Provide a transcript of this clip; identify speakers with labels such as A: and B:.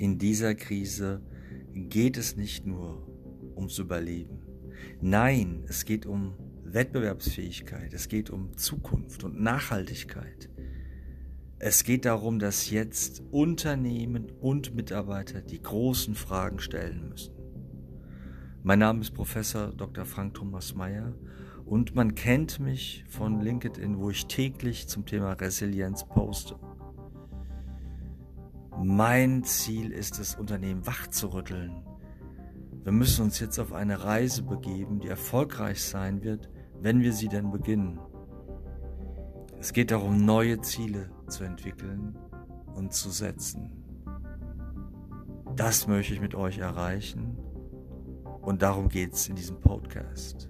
A: in dieser Krise geht es nicht nur ums Überleben. Nein, es geht um Wettbewerbsfähigkeit, es geht um Zukunft und Nachhaltigkeit. Es geht darum, dass jetzt Unternehmen und Mitarbeiter die großen Fragen stellen müssen. Mein Name ist Professor Dr. Frank Thomas Mayer und man kennt mich von LinkedIn, wo ich täglich zum Thema Resilienz poste. Mein Ziel ist es, Unternehmen wachzurütteln. Wir müssen uns jetzt auf eine Reise begeben, die erfolgreich sein wird, wenn wir sie denn beginnen. Es geht darum, neue Ziele zu entwickeln und zu setzen. Das möchte ich mit euch erreichen und darum geht es in diesem Podcast.